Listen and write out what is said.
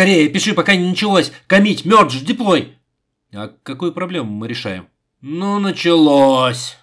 Скорее, пиши, пока не началось. Комить, мердж, деплой. А какую проблему мы решаем? Ну, началось.